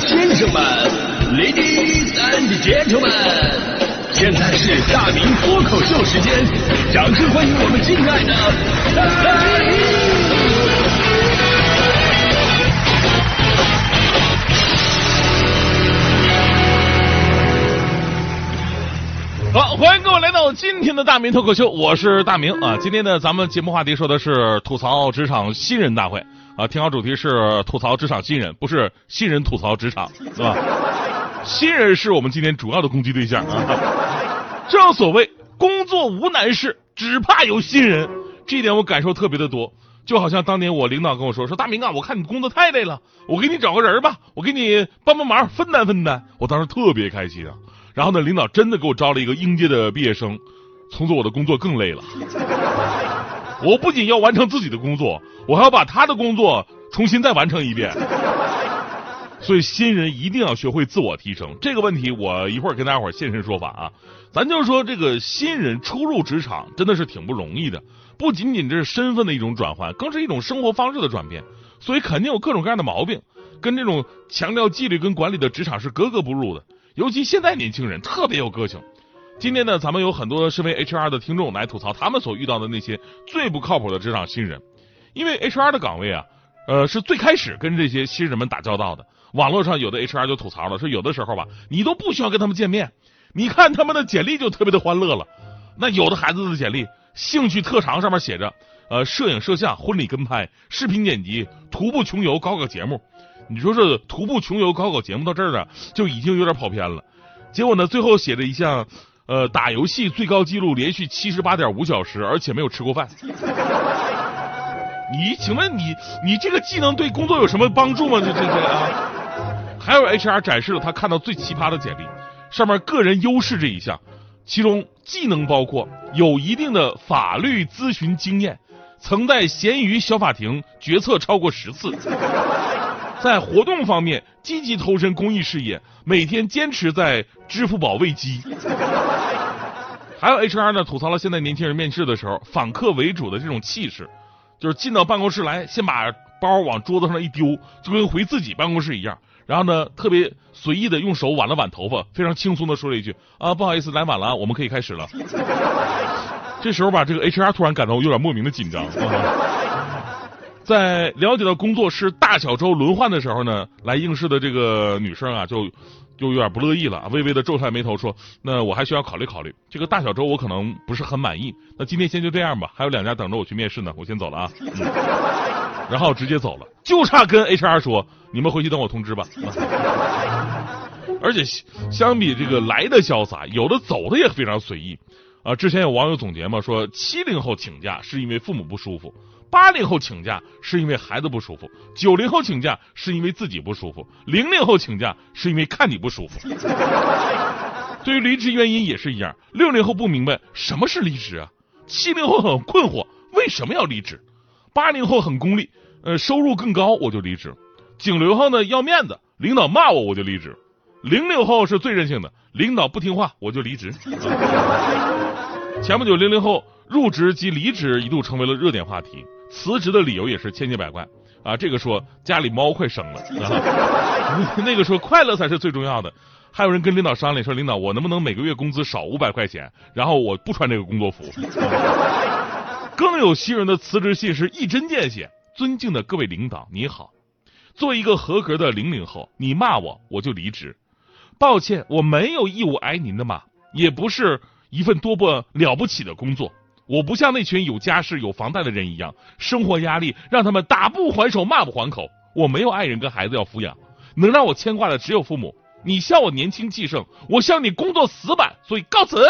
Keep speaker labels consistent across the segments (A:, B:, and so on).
A: 先生们，Ladies and Gentlemen，现在是大明脱口秀时间，掌声欢迎我们敬爱的！
B: 好，欢迎各位来到今天的大明脱口秀，我是大明啊。今天呢，咱们节目话题说的是吐槽职场新人大会啊，听好主题是吐槽职场新人，不是新人吐槽职场，是吧？新人是我们今天主要的攻击对象啊。正所谓工作无难事，只怕有新人，这一点我感受特别的多。就好像当年我领导跟我说说大明啊，我看你工作太累了，我给你找个人吧，我给你帮帮忙，分担分担。我当时特别开心啊。然后呢，领导真的给我招了一个应届的毕业生，从此我的工作更累了。我不仅要完成自己的工作，我还要把他的工作重新再完成一遍。所以新人一定要学会自我提升，这个问题我一会儿跟大家伙现身说法啊。咱就说这个新人初入职场真的是挺不容易的，不仅仅这是身份的一种转换，更是一种生活方式的转变，所以肯定有各种各样的毛病，跟这种强调纪律跟管理的职场是格格不入的。尤其现在年轻人特别有个性。今天呢，咱们有很多身为 HR 的听众来吐槽他们所遇到的那些最不靠谱的职场新人，因为 HR 的岗位啊，呃，是最开始跟这些新人们打交道的。网络上有的 HR 就吐槽了，说有的时候吧，你都不需要跟他们见面，你看他们的简历就特别的欢乐了。那有的孩子的简历，兴趣特长上面写着，呃，摄影摄像、婚礼跟拍、视频剪辑、徒步穷游、搞搞节目。你说这徒步穷游搞搞节目到这儿啊，就已经有点跑偏了。结果呢，最后写了一项，呃，打游戏最高记录连续七十八点五小时，而且没有吃过饭。你请问你你这个技能对工作有什么帮助吗？这这这啊？还有 HR 展示了他看到最奇葩的简历，上面个人优势这一项，其中技能包括有一定的法律咨询经验，曾在闲鱼小法庭决策超过十次。在活动方面积极投身公益事业，每天坚持在支付宝喂鸡。还有 HR 呢，吐槽了现在年轻人面试的时候访客为主的这种气势，就是进到办公室来，先把包往桌子上一丢，就跟回自己办公室一样。然后呢，特别随意的用手挽了挽头发，非常轻松的说了一句：“啊，不好意思，来晚了，我们可以开始了。”这时候吧，这个 HR 突然感到有点莫名的紧张。在了解到工作是大小周轮换的时候呢，来应试的这个女生啊，就就有点不乐意了，微微的皱下眉头说：“那我还需要考虑考虑，这个大小周我可能不是很满意。那今天先就这样吧，还有两家等着我去面试呢，我先走了啊。”然后直接走了，就差跟 HR 说：“你们回去等我通知吧。”而且相比这个来的潇洒，有的走的也非常随意啊。之前有网友总结嘛，说七零后请假是因为父母不舒服。八零后请假是因为孩子不舒服，九零后请假是因为自己不舒服，零零后请假是因为看你不舒服。对于离职原因也是一样，六零后不明白什么是离职啊，七零后很困惑为什么要离职，八零后很功利，呃，收入更高我就离职，九零后呢要面子，领导骂我我就离职，零零后是最任性的，领导不听话我就离职。前不久零零后入职及离职一度成为了热点话题。辞职的理由也是千奇百怪啊！这个说家里猫快生了，那个说快乐才是最重要的。还有人跟领导商量说：“领导，我能不能每个月工资少五百块钱？然后我不穿这个工作服。”更有新人的辞职信是一针见血：“尊敬的各位领导，你好，作为一个合格的零零后，你骂我我就离职。抱歉，我没有义务挨您的骂，也不是一份多么了不起的工作。”我不像那群有家室有房贷的人一样，生活压力让他们打不还手骂不还口。我没有爱人跟孩子要抚养，能让我牵挂的只有父母。你笑我年轻气盛，我笑你工作死板，所以告辞。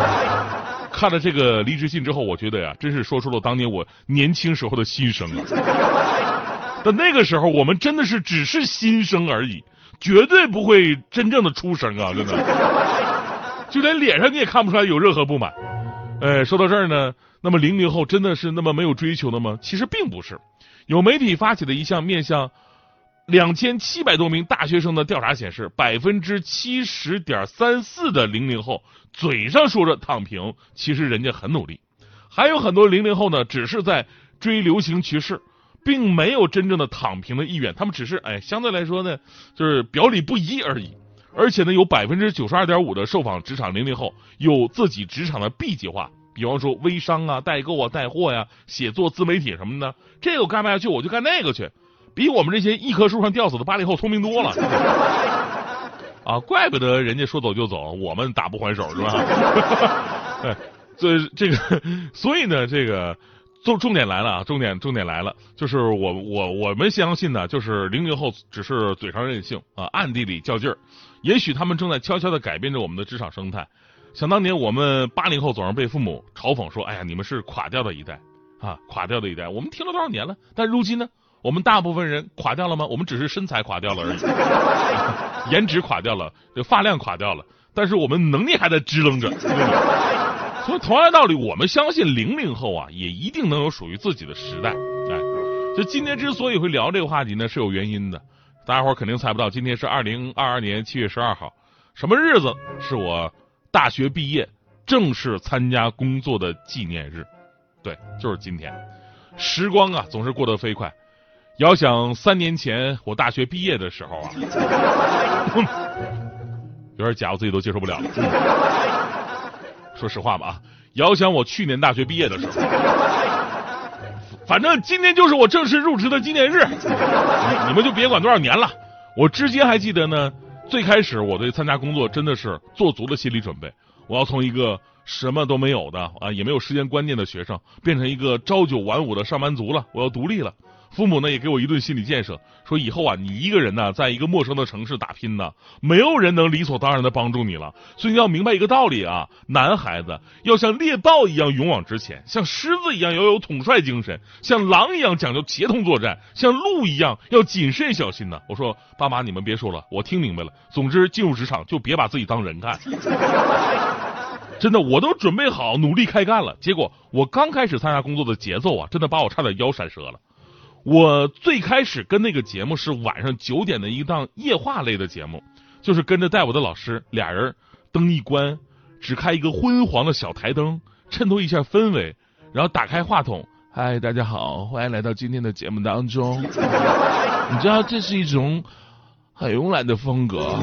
B: 看了这个离职信之后，我觉得呀，真是说出了当年我年轻时候的心声啊。但那个时候，我们真的是只是心声而已，绝对不会真正的出声啊！真的，就连脸上你也看不出来有任何不满。哎，说到这儿呢，那么零零后真的是那么没有追求的吗？其实并不是。有媒体发起的一项面向两千七百多名大学生的调查显示，百分之七十点三四的零零后嘴上说着躺平，其实人家很努力。还有很多零零后呢，只是在追流行趋势，并没有真正的躺平的意愿，他们只是哎，相对来说呢，就是表里不一而已。而且呢，有百分之九十二点五的受访职场零零后有自己职场的 B 计划，比方说微商啊、代购啊、带货呀、写作、自媒体什么的。这个干不下去，我就干那个去，比我们这些一棵树上吊死的八零后聪明多了。啊，怪不得人家说走就走，我们打不还手是吧？哎，这这个，所以呢，这个。重重点来了啊！重点重点来了，就是我我我们相信呢，就是零零后只是嘴上任性啊，暗地里较劲儿。也许他们正在悄悄的改变着我们的职场生态。想当年我们八零后总是被父母嘲讽说：“哎呀，你们是垮掉的一代啊，垮掉的一代。”我们听了多少年了？但如今呢，我们大部分人垮掉了吗？我们只是身材垮掉了而已，颜值垮掉了，这发量垮掉了，但是我们能力还在支棱着。所以同样道理，我们相信零零后啊，也一定能有属于自己的时代。哎，就今天之所以会聊这个话题呢，是有原因的。大家伙肯定猜不到，今天是二零二二年七月十二号，什么日子？是我大学毕业正式参加工作的纪念日。对，就是今天。时光啊，总是过得飞快。遥想三年前我大学毕业的时候啊，有点假，我自己都接受不了。说实话吧啊，遥想我去年大学毕业的时候，反正今天就是我正式入职的纪念日，你们就别管多少年了。我至今还记得呢，最开始我对参加工作真的是做足了心理准备，我要从一个什么都没有的啊，也没有时间观念的学生，变成一个朝九晚五的上班族了，我要独立了。父母呢也给我一顿心理建设，说以后啊你一个人呢在一个陌生的城市打拼呢，没有人能理所当然的帮助你了，所以你要明白一个道理啊，男孩子要像猎豹一样勇往直前，像狮子一样要有统帅精神，像狼一样讲究协同作战，像鹿一样要谨慎小心呢。我说爸妈你们别说了，我听明白了。总之进入职场就别把自己当人看，真的我都准备好努力开干了，结果我刚开始参加工作的节奏啊，真的把我差点腰闪折了。我最开始跟那个节目是晚上九点的一档夜话类的节目，就是跟着带我的老师俩人灯一关，只开一个昏黄的小台灯，衬托一下氛围，然后打开话筒，嗨，大家好，欢迎来到今天的节目当中。你知道这是一种很慵懒的风格，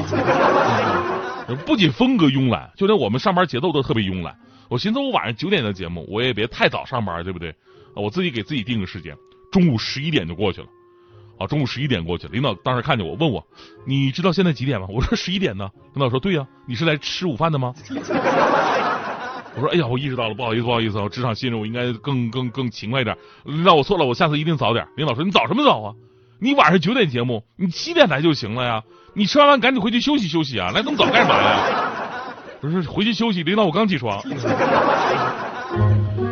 B: 不仅风格慵懒，就连我们上班节奏都特别慵懒。我寻思我晚上九点的节目，我也别太早上班，对不对？我自己给自己定个时间。中午十一点就过去了，啊，中午十一点过去了。领导当时看见我，问我：“你知道现在几点吗？”我说：“十一点呢。”领导说：“对呀，你是来吃午饭的吗？” 我说：“哎呀，我意识到了，不好意思，不好意思，我职场新人，我应该更更更勤快一点。领导，我错了，我下次一定早点。”领导说：“你早什么早啊？你晚上九点节目，你七点来就行了呀。你吃完饭赶紧回去休息休息啊，来这么早干嘛呀？” 不是回去休息，领导我刚起床。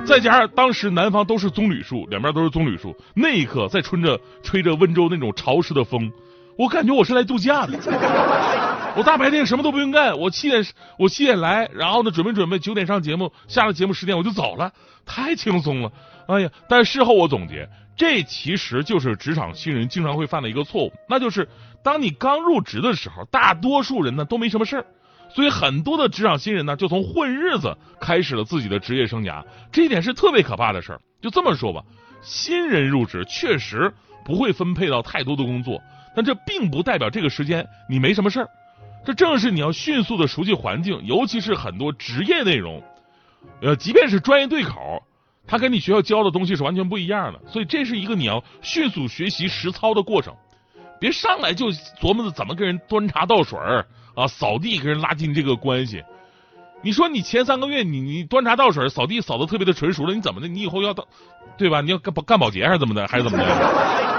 B: 再加上当时南方都是棕榈树，两边都是棕榈树，那一刻在吹着吹着温州那种潮湿的风，我感觉我是来度假的。我大白天什么都不用干，我七点我七点来，然后呢准备准备九点上节目，下了节目十点我就走了，太轻松了。哎呀，但事后我总结，这其实就是职场新人经常会犯的一个错误，那就是当你刚入职的时候，大多数人呢都没什么事儿。所以很多的职场新人呢，就从混日子开始了自己的职业生涯，这一点是特别可怕的事儿。就这么说吧，新人入职确实不会分配到太多的工作，但这并不代表这个时间你没什么事儿。这正是你要迅速的熟悉环境，尤其是很多职业内容，呃，即便是专业对口，他跟你学校教的东西是完全不一样的。所以这是一个你要迅速学习实操的过程，别上来就琢磨着怎么跟人端茶倒水儿。啊，扫地跟人拉近这个关系，你说你前三个月你你端茶倒水扫地扫的特别的纯熟了，你怎么的？你以后要当对吧？你要干干保洁还是怎么的？还是怎么的？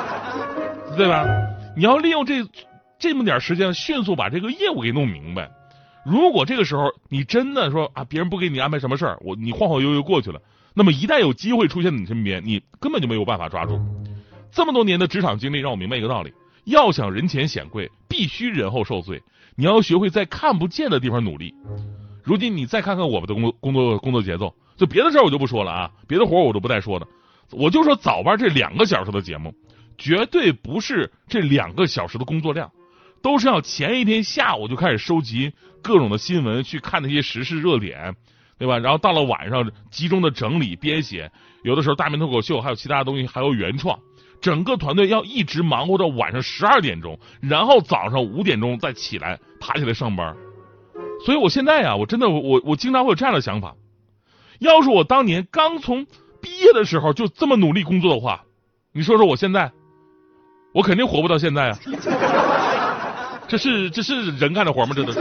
B: 对吧？你要利用这这么点时间，迅速把这个业务给弄明白。如果这个时候你真的说啊，别人不给你安排什么事儿，我你晃晃悠悠过去了，那么一旦有机会出现在你身边，你根本就没有办法抓住。这么多年的职场经历让我明白一个道理：要想人前显贵，必须人后受罪。你要学会在看不见的地方努力。如今你再看看我们的工作工作工作节奏，就别的事儿我就不说了啊，别的活我都不带说的。我就说早班这两个小时的节目，绝对不是这两个小时的工作量，都是要前一天下午就开始收集各种的新闻，去看那些时事热点，对吧？然后到了晚上集中的整理编写，有的时候大明脱口秀还有其他的东西还有原创，整个团队要一直忙活到晚上十二点钟，然后早上五点钟再起来爬起来上班。所以我现在呀，我真的我我经常会有这样的想法：要是我当年刚从毕业的时候就这么努力工作的话，你说说我现在，我肯定活不到现在啊！这是这是人干的活吗？这都是。